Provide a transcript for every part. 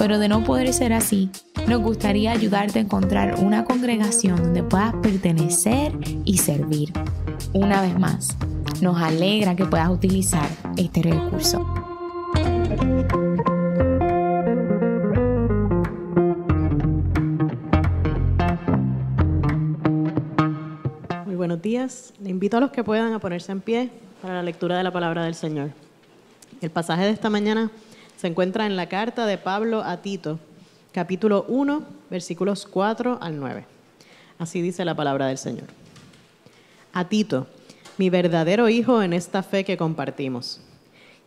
pero de no poder ser así, nos gustaría ayudarte a encontrar una congregación donde puedas pertenecer y servir. Una vez más, nos alegra que puedas utilizar este recurso. Muy buenos días. Le invito a los que puedan a ponerse en pie para la lectura de la palabra del Señor. El pasaje de esta mañana se encuentra en la carta de Pablo a Tito, capítulo 1, versículos 4 al 9. Así dice la palabra del Señor. A Tito, mi verdadero hijo en esta fe que compartimos.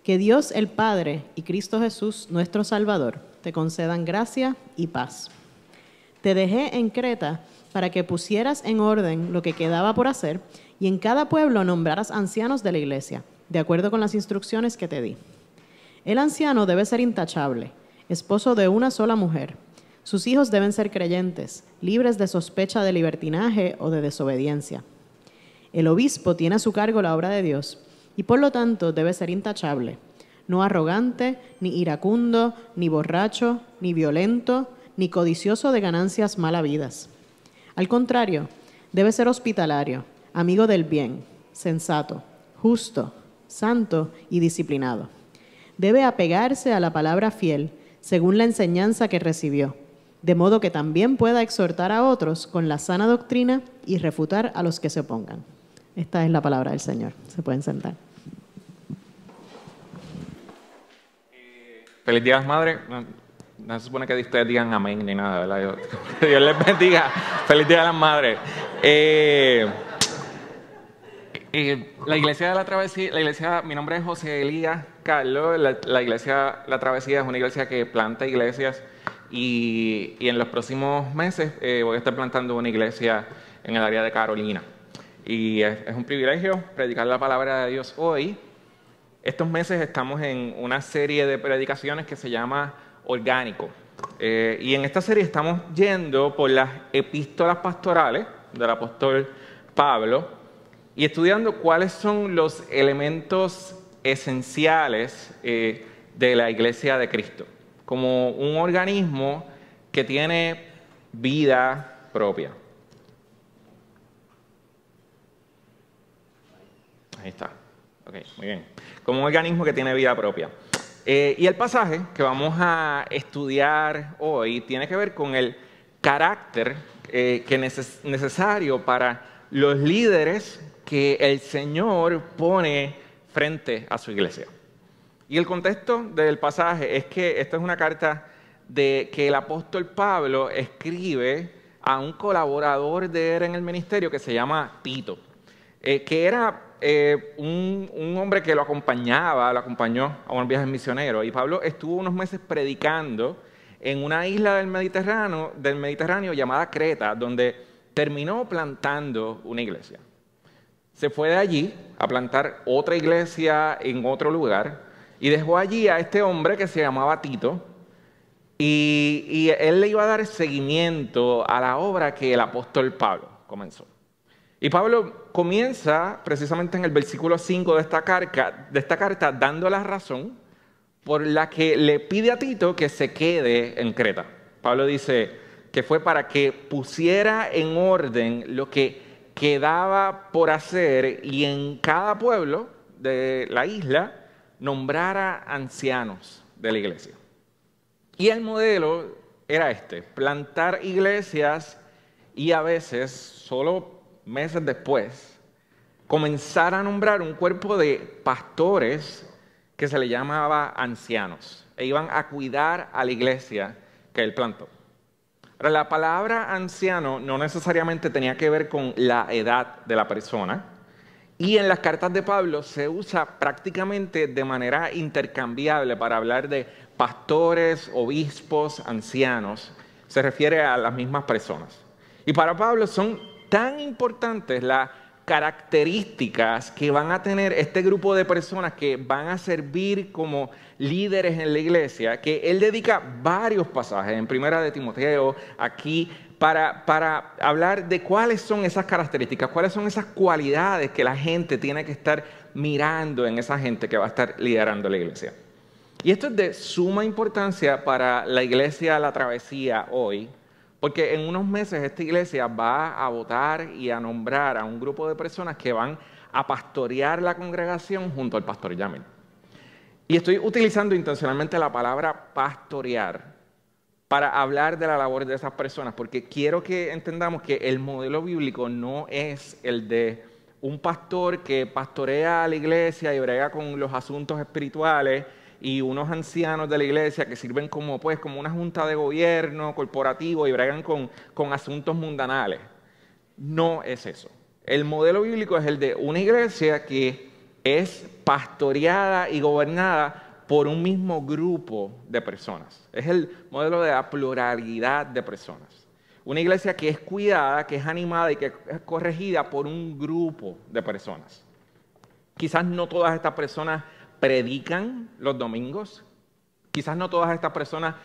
Que Dios el Padre y Cristo Jesús, nuestro Salvador, te concedan gracia y paz. Te dejé en Creta para que pusieras en orden lo que quedaba por hacer y en cada pueblo nombraras ancianos de la iglesia, de acuerdo con las instrucciones que te di. El anciano debe ser intachable, esposo de una sola mujer. Sus hijos deben ser creyentes, libres de sospecha de libertinaje o de desobediencia. El obispo tiene a su cargo la obra de Dios y por lo tanto debe ser intachable, no arrogante, ni iracundo, ni borracho, ni violento, ni codicioso de ganancias mal habidas al contrario, debe ser hospitalario, amigo del bien, sensato, justo, santo y disciplinado. Debe apegarse a la palabra fiel, según la enseñanza que recibió, de modo que también pueda exhortar a otros con la sana doctrina y refutar a los que se opongan. Esta es la palabra del Señor. Se pueden sentar. Feliz Día las Madres. No se supone que ustedes digan amén ni nada, ¿verdad? Que Dios les bendiga. Feliz Día de las Madres. Eh, eh, la iglesia de la travesía, la iglesia, mi nombre es José Elías Carlos, la, iglesia La Travesía es una iglesia que planta iglesias y, en los próximos meses eh, voy a estar plantando una iglesia en el área de Carolina. Y es, es un privilegio predicar la palabra de Dios hoy. Estos meses estamos en una serie de predicaciones que se llama orgánico. Eh, y en esta serie estamos yendo por las epístolas pastorales del apóstol Pablo y estudiando cuáles son los elementos esenciales eh, de la iglesia de Cristo, como un organismo que tiene vida propia. Ahí está. Ok, muy bien. Como un organismo que tiene vida propia. Eh, y el pasaje que vamos a estudiar hoy tiene que ver con el carácter eh, que es necesario para los líderes que el Señor pone frente a su iglesia. Y el contexto del pasaje es que esta es una carta de que el apóstol Pablo escribe a un colaborador de él en el ministerio que se llama Tito, eh, que era eh, un, hombre que lo acompañaba, lo acompañó a un viaje misionero. Y Pablo estuvo unos meses predicando en una isla del Mediterráneo, del Mediterráneo llamada Creta, donde terminó plantando una iglesia. Se fue de allí a plantar otra iglesia en otro lugar y dejó allí a este hombre que se llamaba Tito. Y, él le iba a dar seguimiento a la obra que el apóstol Pablo comenzó. Y Pablo comienza precisamente en el versículo 5 de esta, carta, de esta carta dando la razón por la que le pide a Tito que se quede en Creta. Pablo dice que fue para que pusiera en orden lo que quedaba por hacer y en cada pueblo de la isla nombrara ancianos de la iglesia. Y el modelo era este, plantar iglesias y a veces solo meses después, comenzar a nombrar un cuerpo de pastores que se le llamaba ancianos e iban a cuidar a la iglesia que él plantó. Ahora, la palabra anciano no necesariamente tenía que ver con la edad de la persona, y en las cartas de Pablo se usa prácticamente de manera intercambiable para hablar de pastores, obispos, ancianos. Se refiere a las mismas personas. Y para Pablo son tan importantes las características que van a tener este grupo de personas que van a servir como líderes en la iglesia, que él dedica varios pasajes en Primera de Timoteo, aquí, para, para hablar de cuáles son esas características, cuáles son esas cualidades que la gente tiene que estar mirando en esa gente que va a estar liderando la iglesia. Y esto es de suma importancia para la iglesia La Travesía hoy, porque en unos meses esta iglesia va a votar y a nombrar a un grupo de personas que van a pastorear la congregación junto al pastor Yamil. Y estoy utilizando intencionalmente la palabra pastorear para hablar de la labor de esas personas, porque quiero que entendamos que el modelo bíblico no es el de un pastor que pastorea a la iglesia y brega con los asuntos espirituales y unos ancianos de la iglesia que sirven como, pues, como una junta de gobierno corporativo y bregan con, con asuntos mundanales. No es eso. El modelo bíblico es el de una iglesia que es pastoreada y gobernada por un mismo grupo de personas. Es el modelo de la pluralidad de personas. Una iglesia que es cuidada, que es animada y que es corregida por un grupo de personas. Quizás no todas estas personas predican los domingos. Quizás no todas estas personas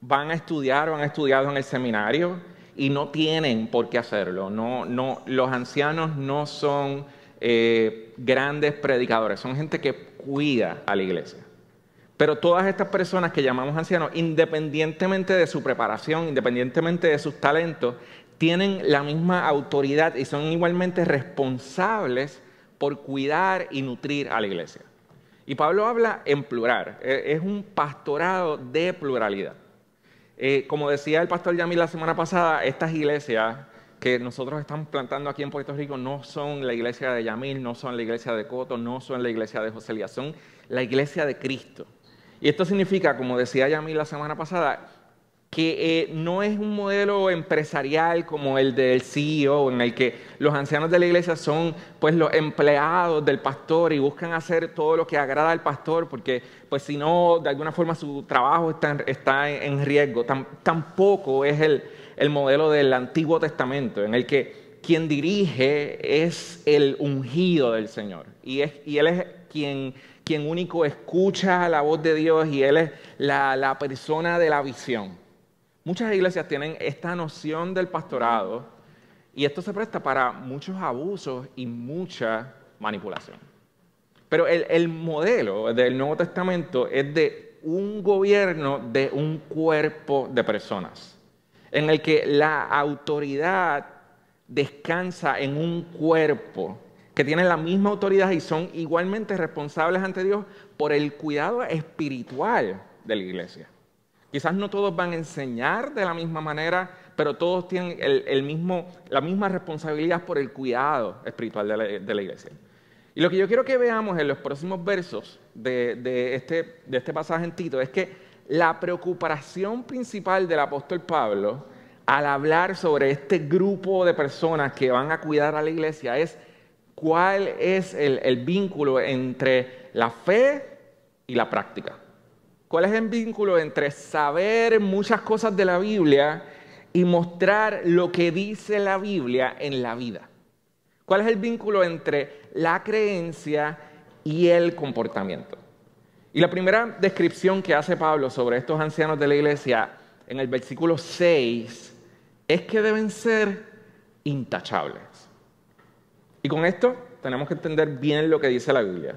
van a estudiar o han estudiado en el seminario y no tienen por qué hacerlo. No, no, los ancianos no son eh, grandes predicadores, son gente que cuida a la iglesia. Pero todas estas personas que llamamos ancianos, independientemente de su preparación, independientemente de sus talentos, tienen la misma autoridad y son igualmente responsables por cuidar y nutrir a la iglesia. Y Pablo habla en plural, e, es un pastorado de pluralidad. Eh, como decía el pastor Yamil la semana pasada, estas iglesias que nosotros estamos plantando aquí en Puerto Rico no son la iglesia de Yamil, no son la iglesia de Coto, no son la iglesia de José Elías, son la iglesia de Cristo. Y esto significa, como decía Yamil la semana pasada, que eh, no es un modelo empresarial como el del CEO, en el que los ancianos de la iglesia son pues los empleados del pastor y buscan hacer todo lo que agrada al pastor, porque pues si no, de alguna forma su trabajo está, en riesgo. tampoco es el, el modelo del Antiguo Testamento, en el que quien dirige es el ungido del Señor. Y, Él es quien, único escucha la voz de Dios y Él es la persona de la visión. Muchas iglesias tienen esta noción del pastorado y esto se presta para muchos abusos y mucha manipulación. Pero el, modelo del Nuevo Testamento es de un gobierno de un cuerpo de personas, en el que la autoridad descansa en un cuerpo que tiene la misma autoridad y son igualmente responsables ante Dios por el cuidado espiritual de la iglesia. Quizás no todos van a enseñar de la misma manera, pero todos tienen el, mismo, la misma responsabilidad por el cuidado espiritual de la, iglesia. Y lo que yo quiero que veamos en los próximos versos de, este, de este pasaje en Tito es que la preocupación principal del apóstol Pablo al hablar sobre este grupo de personas que van a cuidar a la iglesia es cuál es el vínculo entre la fe y la práctica. ¿Cuál es el vínculo entre saber muchas cosas de la Biblia y mostrar lo que dice la Biblia en la vida? ¿Cuál es el vínculo entre la creencia y el comportamiento? Y la primera descripción que hace Pablo sobre estos ancianos de la iglesia en el versículo 6 es que deben ser intachables. Y con esto tenemos que entender bien lo que dice la Biblia.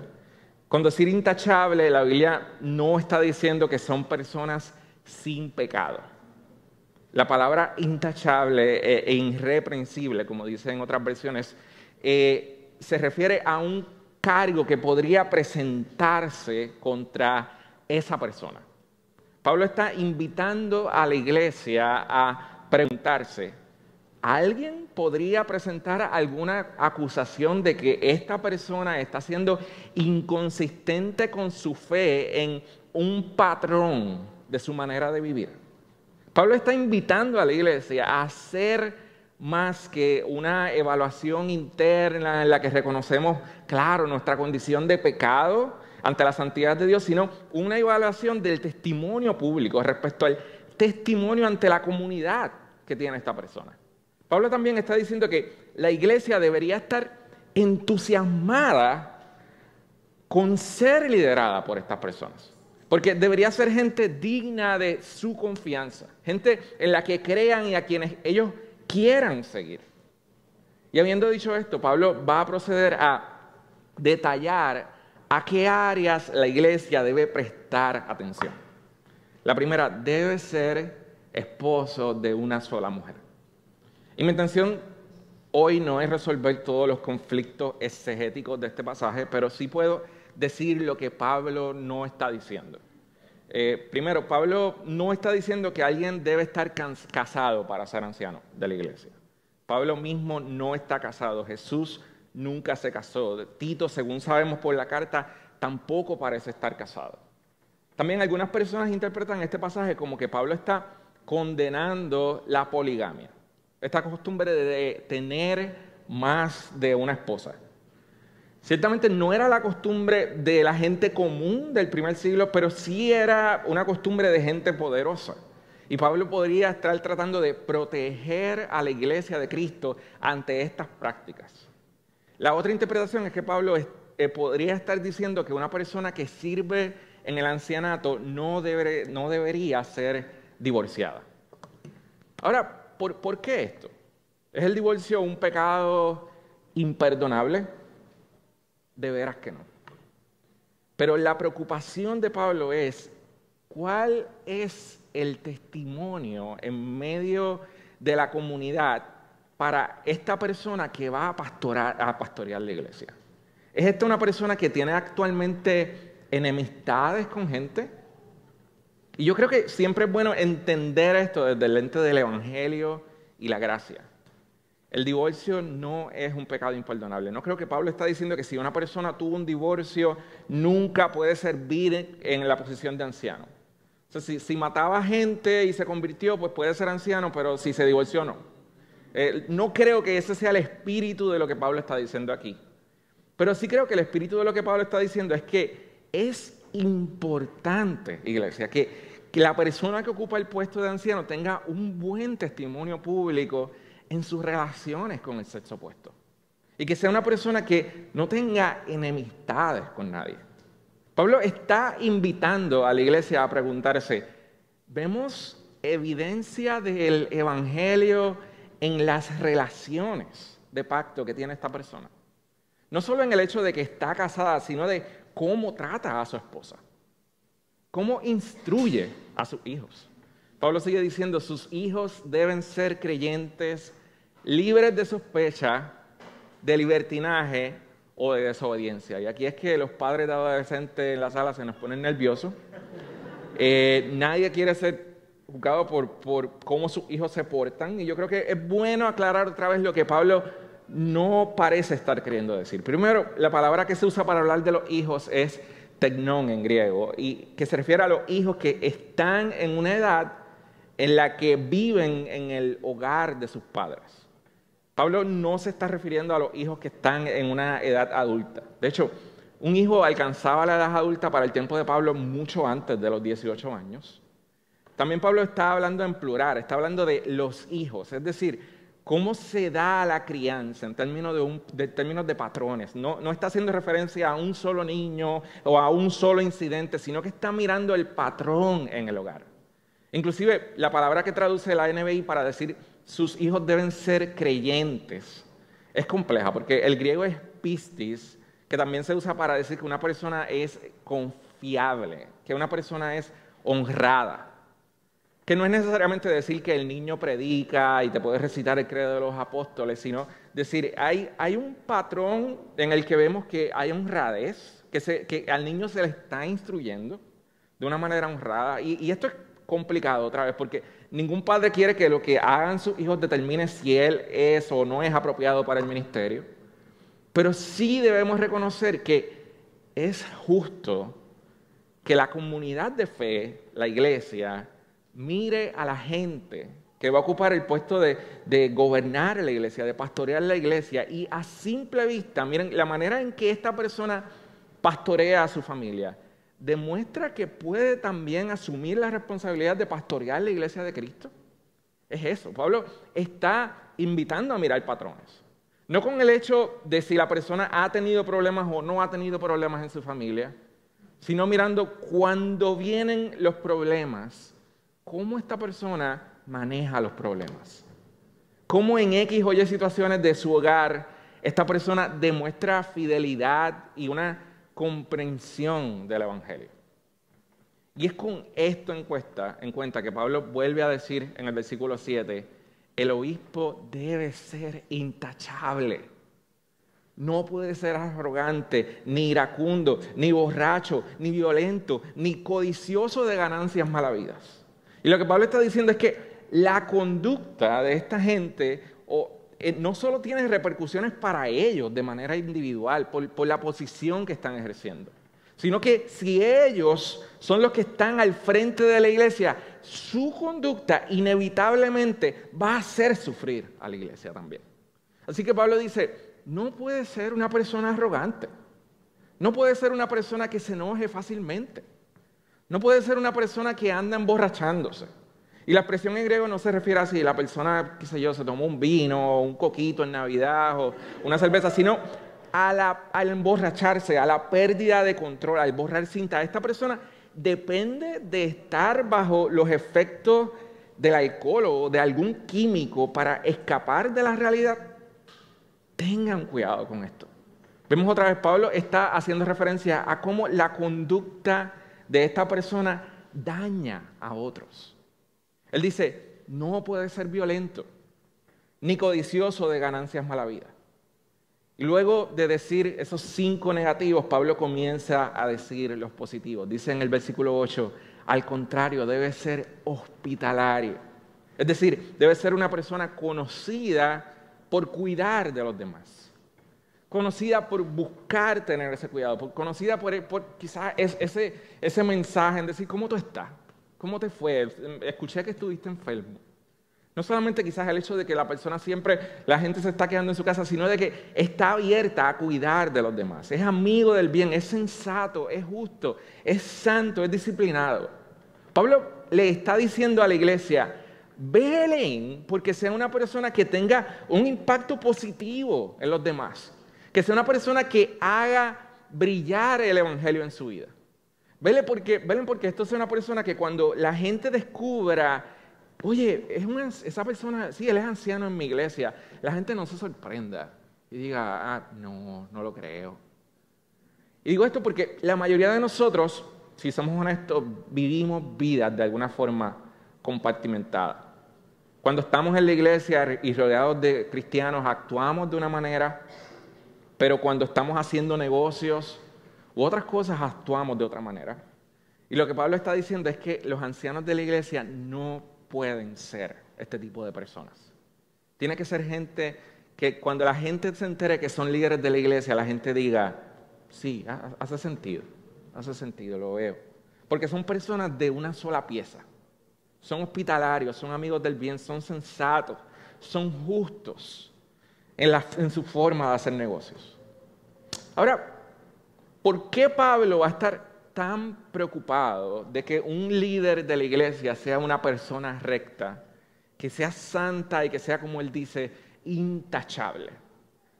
Con decir intachable, la Biblia no está diciendo que son personas sin pecado. La palabra intachable e, e irreprensible, como dice en otras versiones, eh, se refiere a un cargo que podría presentarse contra esa persona. Pablo está invitando a la iglesia a preguntarse, ¿Alguien podría presentar alguna acusación de que esta persona está siendo inconsistente con su fe en un patrón de su manera de vivir? Pablo está invitando a la iglesia a hacer más que una evaluación interna en la que reconocemos, claro, nuestra condición de pecado ante la santidad de Dios, sino una evaluación del testimonio público respecto al testimonio ante la comunidad que tiene esta persona. Pablo también está diciendo que la iglesia debería estar entusiasmada con ser liderada por estas personas. Porque debería ser gente digna de su confianza, gente en la que crean y a quienes ellos quieran seguir. Y habiendo dicho esto, Pablo va a proceder a detallar a qué áreas la iglesia debe prestar atención. La primera, debe ser esposo de una sola mujer. Y mi intención hoy no es resolver todos los conflictos exegéticos de este pasaje, pero sí puedo decir lo que Pablo no está diciendo. Eh, primero, Pablo no está diciendo que alguien debe estar casado para ser anciano de la iglesia. Pablo mismo no está casado. Jesús nunca se casó. Tito, según sabemos por la carta, tampoco parece estar casado. También algunas personas interpretan este pasaje como que Pablo está condenando la poligamia, esta costumbre de tener más de una esposa. Ciertamente no era la costumbre de la gente común del primer siglo, pero sí era una costumbre de gente poderosa. Y Pablo podría estar tratando de proteger a la iglesia de Cristo ante estas prácticas. La otra interpretación es que Pablo eh, podría estar diciendo que una persona que sirve en el ancianato no, no debería ser divorciada. Ahora, ¿por, ¿por qué esto? ¿Es el divorcio un pecado imperdonable? De veras que no. Pero la preocupación de Pablo es, ¿cuál es el testimonio en medio de la comunidad para esta persona que va a, pastorar, a pastorear la iglesia? ¿Es esta una persona que tiene actualmente enemistades con gente? Y yo creo que siempre es bueno entender esto desde el lente del Evangelio y la gracia. El divorcio no es un pecado imperdonable. No creo que Pablo está diciendo que si una persona tuvo un divorcio, nunca puede servir en la posición de anciano. O sea, si, mataba gente y se convirtió, pues puede ser anciano, pero si se divorció, no. Eh, no creo que ese sea el espíritu de lo que Pablo está diciendo aquí. Pero sí creo que el espíritu de lo que Pablo está diciendo es que es importante, iglesia, que, que la persona que ocupa el puesto de anciano tenga un buen testimonio público en sus relaciones con el sexo opuesto. Y que sea una persona que no tenga enemistades con nadie. Pablo está invitando a la iglesia a preguntarse, ¿vemos evidencia del Evangelio en las relaciones de pacto que tiene esta persona? No solo en el hecho de que está casada, sino de cómo trata a su esposa, cómo instruye a sus hijos. Pablo sigue diciendo, sus hijos deben ser creyentes libres de sospecha, de libertinaje o de desobediencia. Y aquí es que los padres de adolescentes en la sala se nos ponen nerviosos. Eh, nadie quiere ser juzgado por, por cómo sus hijos se portan. Y yo creo que es bueno aclarar otra vez lo que Pablo no parece estar queriendo decir. Primero, la palabra que se usa para hablar de los hijos es tecnón en griego, y que se refiere a los hijos que están en una edad en la que viven en el hogar de sus padres. Pablo no se está refiriendo a los hijos que están en una edad adulta. De hecho, un hijo alcanzaba la edad adulta para el tiempo de Pablo mucho antes de los 18 años. También Pablo está hablando en plural, está hablando de los hijos, es decir, cómo se da la crianza en términos de, términos de patrones. No, no está haciendo referencia a un solo niño o a un solo incidente, sino que está mirando el patrón en el hogar. Inclusive la palabra que traduce la NBI para decir sus hijos deben ser creyentes. Es compleja porque el griego es pistis, que también se usa para decir que una persona es confiable, que una persona es honrada. Que no es necesariamente decir que el niño predica y te puede recitar el credo de los apóstoles, sino decir, hay, hay un patrón en el que vemos que hay honradez, que, que al niño se le está instruyendo de una manera honrada. Y, y esto es complicado otra vez, porque ningún padre quiere que lo que hagan sus hijos determine si él es o no es apropiado para el ministerio. Pero sí debemos reconocer que es justo que la comunidad de fe, la iglesia, mire a la gente que va a ocupar el puesto de, gobernar la iglesia, de pastorear la iglesia, y a simple vista, miren la manera en que esta persona pastorea a su familia, demuestra que puede también asumir la responsabilidad de pastorear la iglesia de Cristo. Es eso. Pablo está invitando a mirar patrones. No con el hecho de si la persona ha tenido problemas o no ha tenido problemas en su familia, sino mirando cuando vienen los problemas, cómo esta persona maneja los problemas. Cómo en X o Y situaciones de su hogar esta persona demuestra fidelidad y una comprensión del Evangelio. Y es con esto en cuenta, en cuenta que Pablo vuelve a decir en el versículo 7, el obispo debe ser intachable. No puede ser arrogante, ni iracundo, ni borracho, ni violento, ni codicioso de ganancias malavidas. Y lo que Pablo está diciendo es que la conducta de esta gente eh, no solo tiene repercusiones para ellos de manera individual, por la posición que están ejerciendo, sino que si ellos son los que están al frente de la iglesia, su conducta inevitablemente va a hacer sufrir a la iglesia también. Así que Pablo dice, no puede ser una persona arrogante, no puede ser una persona que se enoje fácilmente, no puede ser una persona que anda emborrachándose. Y la expresión en griego no se refiere así, la persona, qué sé yo, se tomó un vino, o un coquito en Navidad o una cerveza, sino al emborracharse, a la pérdida de control, al borrar cinta, esta persona depende de estar bajo los efectos del alcohol o de algún químico para escapar de la realidad. Tengan cuidado con esto. Vemos otra vez, Pablo está haciendo referencia a cómo la conducta de esta persona daña a otros. Él dice, no puede ser violento, ni codicioso de ganancias malavidas y luego de decir esos cinco negativos, Pablo comienza a decir los positivos. Dice en el versículo 8, al contrario, debe ser hospitalario. Es decir, debe ser una persona conocida por cuidar de los demás. Conocida por buscar tener ese cuidado. conocida por, por quizás ese, ese mensaje en decir, ¿cómo tú estás? ¿Cómo te fue? Escuché que estuviste enfermo. No solamente quizás el hecho de que la persona siempre, la gente se está quedando en su casa, sino de que está abierta a cuidar de los demás. Es amigo del bien, es sensato, es justo, es santo, es disciplinado. Pablo le está diciendo a la iglesia, velen porque sea una persona que tenga un impacto positivo en los demás. Que sea una persona que haga brillar el Evangelio en su vida. Velen porque, porque esto sea una persona que cuando la gente descubra Oye, es esa persona, sí, él es anciano en mi iglesia. La gente no se sorprenda y diga, ah, no, no lo creo. Y digo esto porque la mayoría de nosotros, si somos honestos, vivimos vidas de alguna forma compartimentadas. Cuando estamos en la iglesia y rodeados de cristianos, actuamos de una manera, pero cuando estamos haciendo negocios u otras cosas, actuamos de otra manera. Y lo que Pablo está diciendo es que los ancianos de la iglesia no pueden ser este tipo de personas. Tiene que ser gente que cuando la gente se entere que son líderes de la iglesia, la gente diga, sí, hace sentido, hace sentido, lo veo. Porque son personas de una sola pieza. Son hospitalarios, son amigos del bien, son sensatos, son justos en, en su forma de hacer negocios. Ahora, ¿por qué Pablo va a estar tan preocupado de que un líder de la iglesia sea una persona recta, que sea santa y que sea, como él dice, intachable.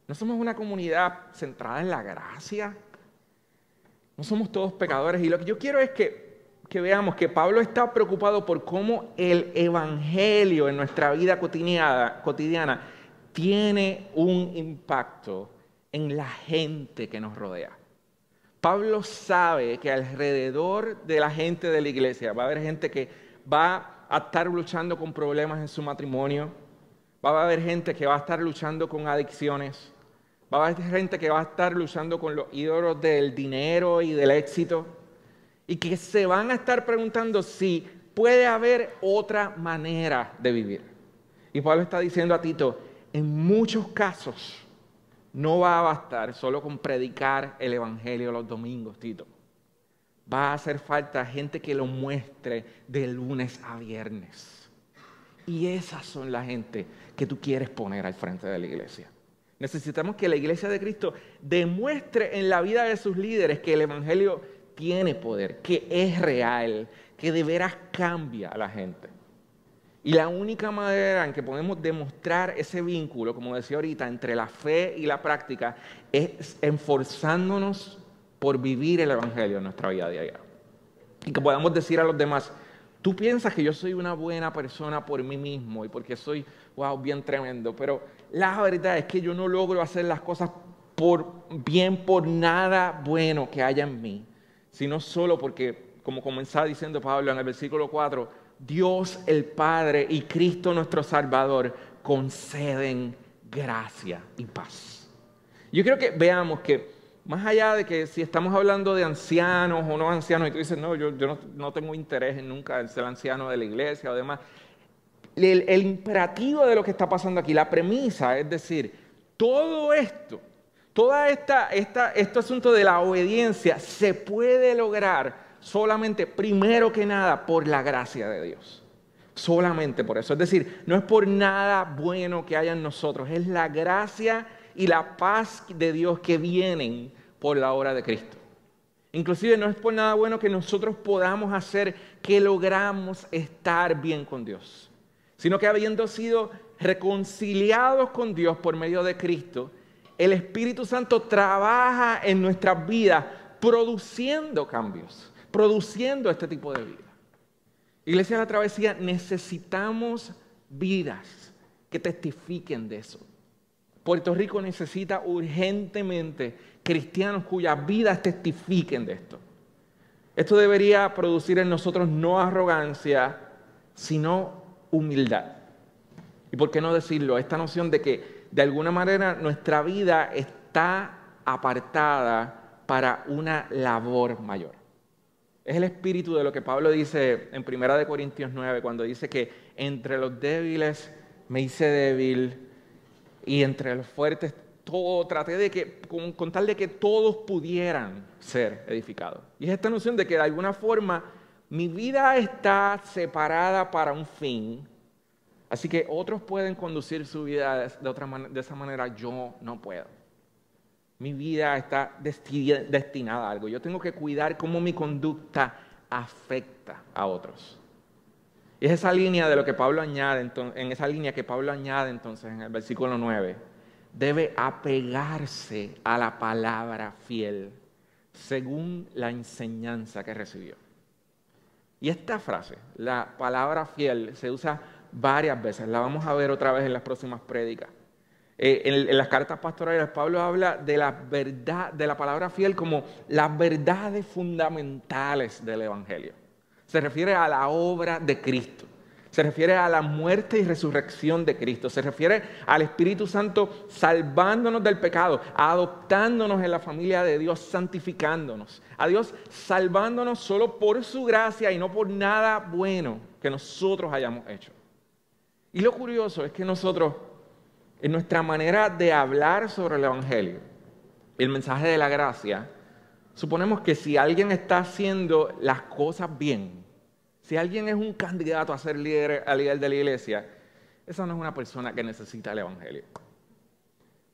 No somos una comunidad centrada en la gracia. No somos todos pecadores. Y lo que yo quiero es que, que veamos que Pablo está preocupado por cómo el Evangelio en nuestra vida cotidiana, cotidiana tiene un impacto en la gente que nos rodea. Pablo sabe que alrededor de la gente de la iglesia va a haber gente que va a estar luchando con problemas en su matrimonio, va a haber gente que va a estar luchando con adicciones, va a haber gente que va a estar luchando con los ídolos del dinero y del éxito, y que se van a estar preguntando si puede haber otra manera de vivir. Y Pablo está diciendo a Tito, en muchos casos, no va a bastar solo con predicar el Evangelio los domingos, Tito. Va a hacer falta gente que lo muestre de lunes a viernes. Y esas son la gente que tú quieres poner al frente de la iglesia. Necesitamos que la iglesia de Cristo demuestre en la vida de sus líderes que el Evangelio tiene poder, que es real, que de veras cambia a la gente. Y la única manera en que podemos demostrar ese vínculo, como decía ahorita, entre la fe y la práctica, es esforzándonos por vivir el Evangelio en nuestra vida diaria. Y que podamos decir a los demás, tú piensas que yo soy una buena persona por mí mismo y porque soy, wow, bien tremendo, pero la verdad es que yo no logro hacer las cosas por bien por nada bueno que haya en mí, sino solo porque, como comenzaba diciendo Pablo en el versículo 4, Dios el Padre y Cristo nuestro Salvador conceden gracia y paz. Yo creo que veamos que más allá de que si estamos hablando de ancianos o no ancianos, y tú dices, no, yo, no, tengo interés en nunca ser anciano de la iglesia o demás, el, el imperativo de lo que está pasando aquí, la premisa es decir, todo esto, toda esta, esta, este asunto de la obediencia se puede lograr solamente, primero que nada, por la gracia de Dios. Solamente por eso. Es decir, no es por nada bueno que haya en nosotros, es la gracia y la paz de Dios que vienen por la obra de Cristo. Inclusive no es por nada bueno que nosotros podamos hacer que logramos estar bien con Dios, sino que habiendo sido reconciliados con Dios por medio de Cristo, el Espíritu Santo trabaja en nuestras vidas produciendo cambios produciendo este tipo de vida. Iglesia de la Travesía, necesitamos vidas que testifiquen de eso. Puerto Rico necesita urgentemente cristianos cuyas vidas testifiquen de esto. Esto debería producir en nosotros no arrogancia, sino humildad. ¿Y por qué no decirlo? Esta noción de que de alguna manera nuestra vida está apartada para una labor mayor. Es el espíritu de lo que Pablo dice en 1 Corintios 9, cuando dice que entre los débiles me hice débil y entre los fuertes todo, traté de que, con, tal de que todos pudieran ser edificados. Y es esta noción de que de alguna forma mi vida está separada para un fin, así que otros pueden conducir su vida de, otra de esa manera, yo no puedo mi vida está destinada a algo. Yo tengo que cuidar cómo mi conducta afecta a otros. Y es esa línea de lo que Pablo añade, en esa línea que Pablo añade entonces en el versículo 9. Debe apegarse a la palabra fiel según la enseñanza que recibió. Y esta frase, la palabra fiel, se usa varias veces. La vamos a ver otra vez en las próximas prédicas. Eh, en, las cartas pastorales, Pablo habla de la verdad, de la palabra fiel como las verdades fundamentales del Evangelio. Se refiere a la obra de Cristo. Se refiere a la muerte y resurrección de Cristo. Se refiere al Espíritu Santo salvándonos del pecado, adoptándonos en la familia de Dios, santificándonos. A Dios salvándonos solo por su gracia y no por nada bueno que nosotros hayamos hecho. Y lo curioso es que nosotros en nuestra manera de hablar sobre el Evangelio, el mensaje de la gracia, suponemos que si alguien está haciendo las cosas bien, si alguien es un candidato a ser líder, a líder de la iglesia, esa no es una persona que necesita el Evangelio.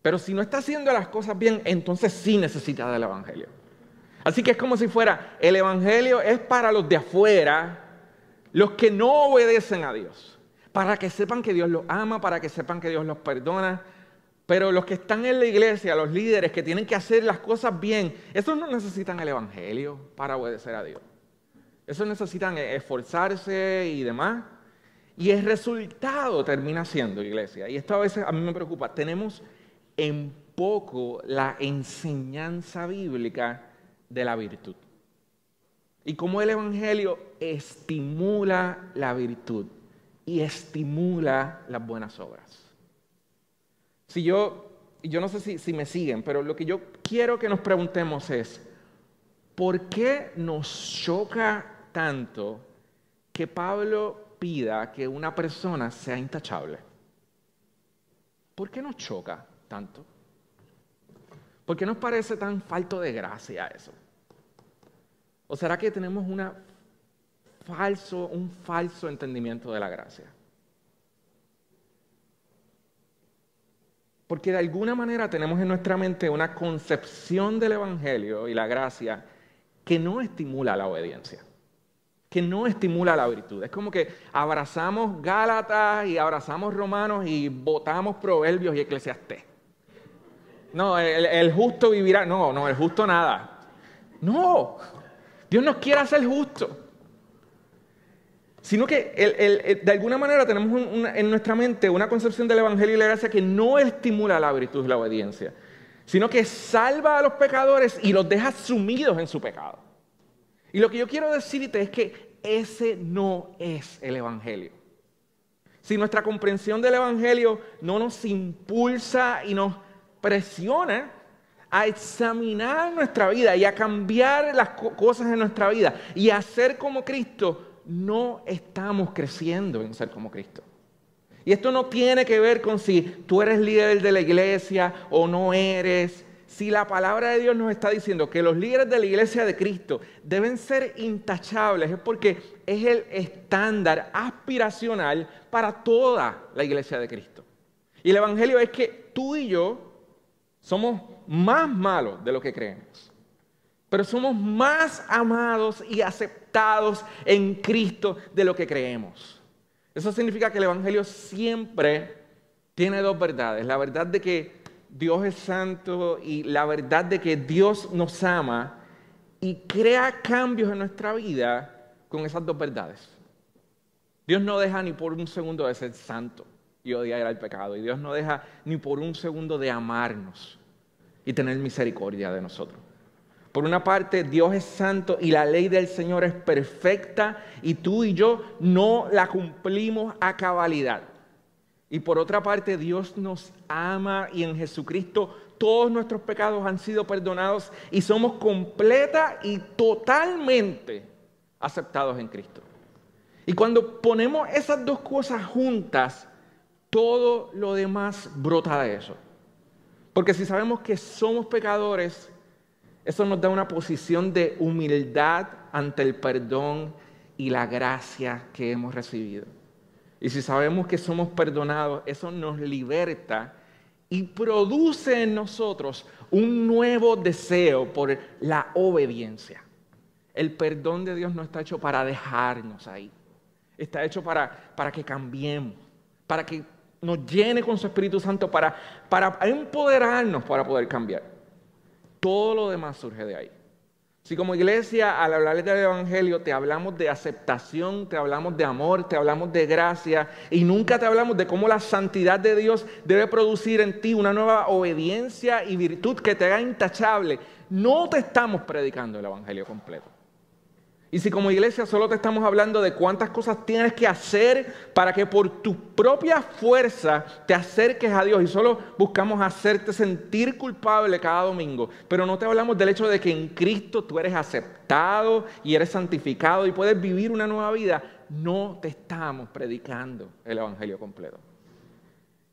Pero si no está haciendo las cosas bien, entonces sí necesita del Evangelio. Así que es como si fuera, el Evangelio es para los de afuera, los que no obedecen a Dios para que sepan que Dios los ama, para que sepan que Dios los perdona. Pero los que están en la iglesia, los líderes que tienen que hacer las cosas bien, esos no necesitan el Evangelio para obedecer a Dios. Esos necesitan esforzarse y demás. Y el resultado termina siendo, iglesia, y esto a veces a mí me preocupa, tenemos en poco la enseñanza bíblica de la virtud. Y cómo el Evangelio estimula la virtud y estimula las buenas obras. Si yo, yo no sé si, si me siguen, pero lo que yo quiero que nos preguntemos es, ¿por qué nos choca tanto que Pablo pida que una persona sea intachable? ¿Por qué nos choca tanto? ¿Por qué nos parece tan falto de gracia eso? ¿O será que tenemos una falso, un falso entendimiento de la gracia. Porque de alguna manera tenemos en nuestra mente una concepción del Evangelio y la gracia que no estimula la obediencia, que no estimula la virtud. Es como que abrazamos Gálatas y abrazamos Romanos y votamos Proverbios y Eclesiastés. No, el, justo vivirá. No, no, el justo nada. No, Dios nos quiere hacer justo. Sino que de alguna manera tenemos en nuestra mente una concepción del Evangelio y la gracia que no estimula la virtud y la obediencia, sino que salva a los pecadores y los deja sumidos en su pecado. Y lo que yo quiero decirte es que ese no es el Evangelio. Si nuestra comprensión del Evangelio no nos impulsa y nos presiona a examinar nuestra vida y a cambiar las cosas en nuestra vida y a ser como Cristo, no estamos creciendo en ser como Cristo. Y esto no tiene que ver con si tú eres líder de la iglesia o no eres, si la palabra de Dios nos está diciendo que los líderes de la iglesia de Cristo deben ser intachables, es porque es el estándar aspiracional para toda la iglesia de Cristo. Y el Evangelio es que tú y yo somos más malos de lo que creemos, pero somos más amados y aceptados en Cristo de lo que creemos. Eso significa que el Evangelio siempre tiene dos verdades. La verdad de que Dios es santo y la verdad de que Dios nos ama y crea cambios en nuestra vida con esas dos verdades. Dios no deja ni por un segundo de ser santo y odiar al pecado. Y Dios no deja ni por un segundo de amarnos y tener misericordia de nosotros. Por una parte, Dios es santo y la ley del Señor es perfecta y tú y yo no la cumplimos a cabalidad. Y por otra parte, Dios nos ama y en Jesucristo todos nuestros pecados han sido perdonados y somos completa y totalmente aceptados en Cristo. Y cuando ponemos esas dos cosas juntas, todo lo demás brota de eso. Porque si sabemos que somos pecadores, eso nos da una posición de humildad ante el perdón y la gracia que hemos recibido. Y si sabemos que somos perdonados, eso nos liberta y produce en nosotros un nuevo deseo por la obediencia. El perdón de Dios no está hecho para dejarnos ahí. Está hecho para, para que cambiemos, para que nos llene con su Espíritu Santo, para, para empoderarnos para poder cambiar. Todo lo demás surge de ahí. Si como iglesia al hablarles del Evangelio te hablamos de aceptación, te hablamos de amor, te hablamos de gracia y nunca te hablamos de cómo la santidad de Dios debe producir en ti una nueva obediencia y virtud que te haga intachable, no te estamos predicando el Evangelio completo. Y si como iglesia solo te estamos hablando de cuántas cosas tienes que hacer para que por tu propia fuerza te acerques a Dios y solo buscamos hacerte sentir culpable cada domingo, pero no te hablamos del hecho de que en Cristo tú eres aceptado y eres santificado y puedes vivir una nueva vida, no te estamos predicando el Evangelio completo.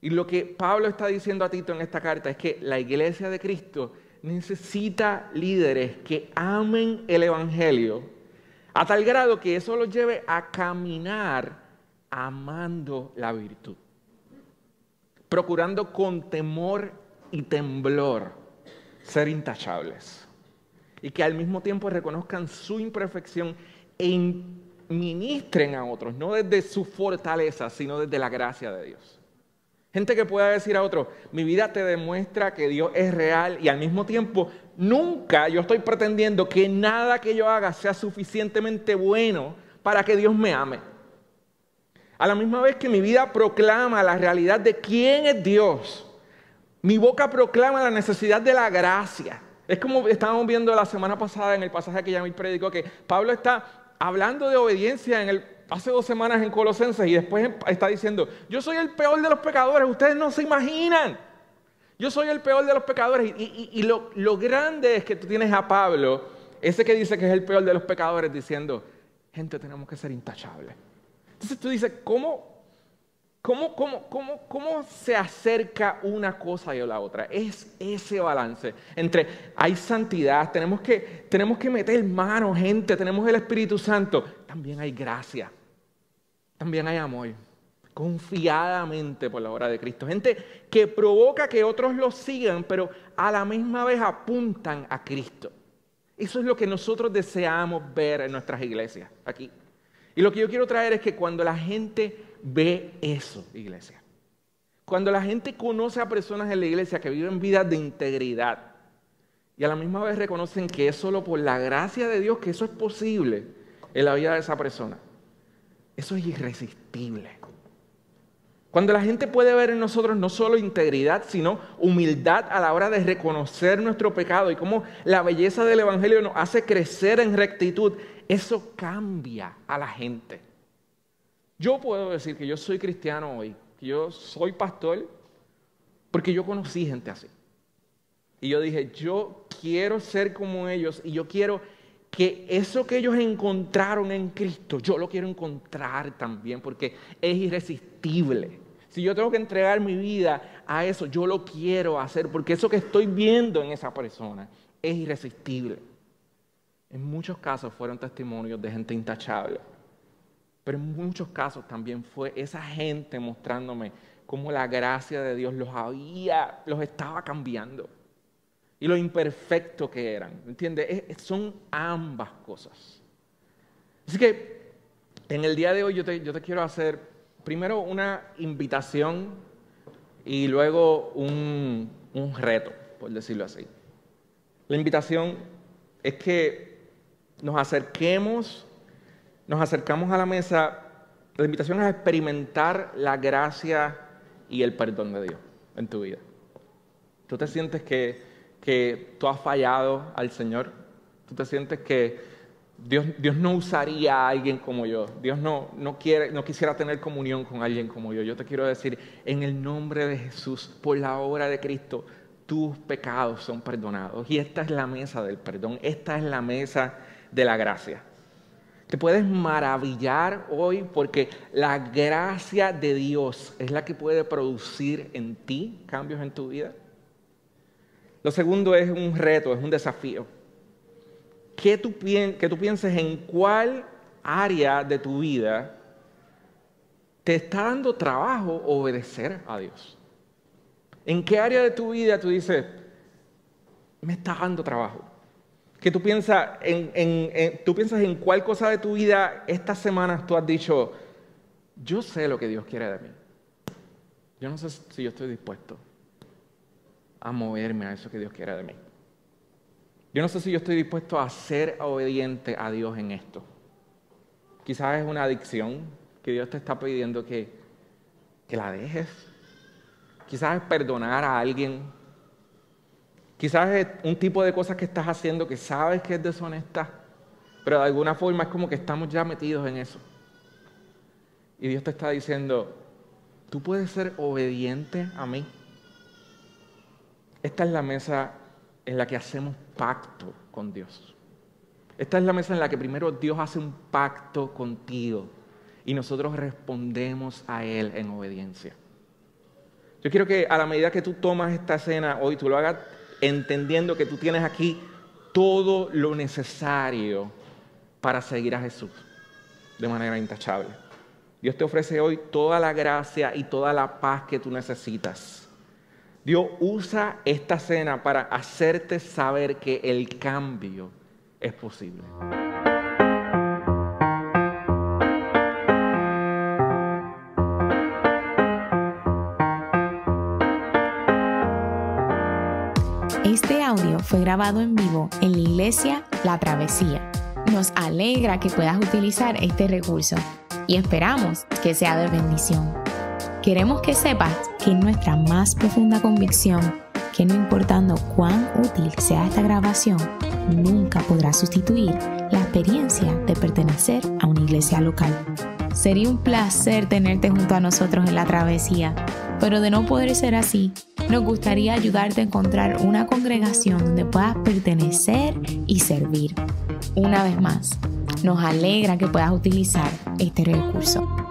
Y lo que Pablo está diciendo a Tito en esta carta es que la iglesia de Cristo necesita líderes que amen el Evangelio a tal grado que eso los lleve a caminar amando la virtud, procurando con temor y temblor ser intachables y que al mismo tiempo reconozcan su imperfección e ministren a otros, no desde su fortaleza, sino desde la gracia de Dios. Gente que pueda decir a otro, mi vida te demuestra que Dios es real y al mismo tiempo nunca yo estoy pretendiendo que nada que yo haga sea suficientemente bueno para que Dios me ame. A la misma vez que mi vida proclama la realidad de quién es Dios, mi boca proclama la necesidad de la gracia. Es como estábamos viendo la semana pasada en el pasaje que ya me predicó, que Pablo está hablando de obediencia en el hace dos semanas en Colosenses y después está diciendo, yo soy el peor de los pecadores, ustedes no se imaginan. Yo soy el peor de los pecadores. Y, lo, grande es que tú tienes a Pablo, ese que dice que es el peor de los pecadores, diciendo, gente, tenemos que ser intachables. Entonces tú dices, ¿cómo, ¿Cómo, cómo, cómo, cómo se acerca una cosa y la otra? Es ese balance entre hay santidad, tenemos que, tenemos que meter mano, gente, tenemos el Espíritu Santo, también hay gracia, también hay amor, confiadamente por la obra de Cristo. Gente que provoca que otros lo sigan, pero a la misma vez apuntan a Cristo. Eso es lo que nosotros deseamos ver en nuestras iglesias aquí. Y lo que yo quiero traer es que cuando la gente ve eso, iglesia, cuando la gente conoce a personas en la iglesia que viven vidas de integridad y a la misma vez reconocen que es solo por la gracia de Dios que eso es posible en la vida de esa persona, eso es irresistible. Cuando la gente puede ver en nosotros no solo integridad, sino humildad a la hora de reconocer nuestro pecado y cómo la belleza del Evangelio nos hace crecer en rectitud, eso cambia a la gente. Yo puedo decir que yo soy cristiano hoy, que yo soy pastor, porque yo conocí gente así. Y yo dije, yo quiero ser como ellos y yo quiero que eso que ellos encontraron en Cristo, yo lo quiero encontrar también, porque es irresistible. Si yo tengo que entregar mi vida a eso, yo lo quiero hacer, porque eso que estoy viendo en esa persona es irresistible. En muchos casos fueron testimonios de gente intachable, pero en muchos casos también fue esa gente mostrándome cómo la gracia de Dios los había, los estaba cambiando y lo imperfecto que eran. ¿Entiendes? son ambas cosas. Así que en el día de hoy yo te, yo te quiero hacer primero una invitación y luego un, reto, por decirlo así. La invitación es que nos acerquemos, nos acercamos a la mesa. La invitación es experimentar la gracia y el perdón de Dios en tu vida. Tú te sientes que que tú has fallado al Señor. Tú te sientes que Dios, Dios no usaría a alguien como yo. Dios no, no, quiere, no quisiera tener comunión con alguien como yo. Yo te quiero decir, en el nombre de Jesús, por la obra de Cristo, tus pecados son perdonados. Y esta es la mesa del perdón. Esta es la mesa de la gracia. Te puedes maravillar hoy porque la gracia de Dios es la que puede producir en ti cambios en tu vida. Lo segundo es un reto, es un desafío. Que tú, pienses en cuál área de tu vida te está dando trabajo obedecer a Dios. ¿En qué área de tu vida tú dices, me está dando trabajo? Que tú piensas en, tú piensas en cuál cosa de tu vida estas semanas tú has dicho, yo sé lo que Dios quiere de mí. Yo no sé si yo estoy dispuesto a moverme a eso que Dios quiere de mí. Yo no sé si yo estoy dispuesto a ser obediente a Dios en esto. Quizás es una adicción que Dios te está pidiendo que, que la dejes. Quizás es perdonar a alguien. Quizás es un tipo de cosas que estás haciendo que sabes que es deshonesta, pero de alguna forma es como que estamos ya metidos en eso. Y Dios te está diciendo, tú puedes ser obediente a mí. Esta es la mesa en la que hacemos pacto con Dios. Esta es la mesa en la que primero Dios hace un pacto contigo y nosotros respondemos a Él en obediencia. Yo quiero que a la medida que tú tomas esta cena hoy, tú lo hagas entendiendo que tú tienes aquí todo lo necesario para seguir a Jesús de manera intachable. Dios te ofrece hoy toda la gracia y toda la paz que tú necesitas Dios usa esta cena para hacerte saber que el cambio es posible. Este audio fue grabado en vivo en la iglesia La Travesía. Nos alegra que puedas utilizar este recurso y esperamos que sea de bendición. Queremos que sepas que nuestra más profunda convicción que no importando cuán útil sea esta grabación, nunca podrá sustituir la experiencia de pertenecer a una iglesia local. Sería un placer tenerte junto a nosotros en la travesía, pero de no poder ser así, nos gustaría ayudarte a encontrar una congregación donde puedas pertenecer y servir. Una vez más, nos alegra que puedas utilizar este recurso.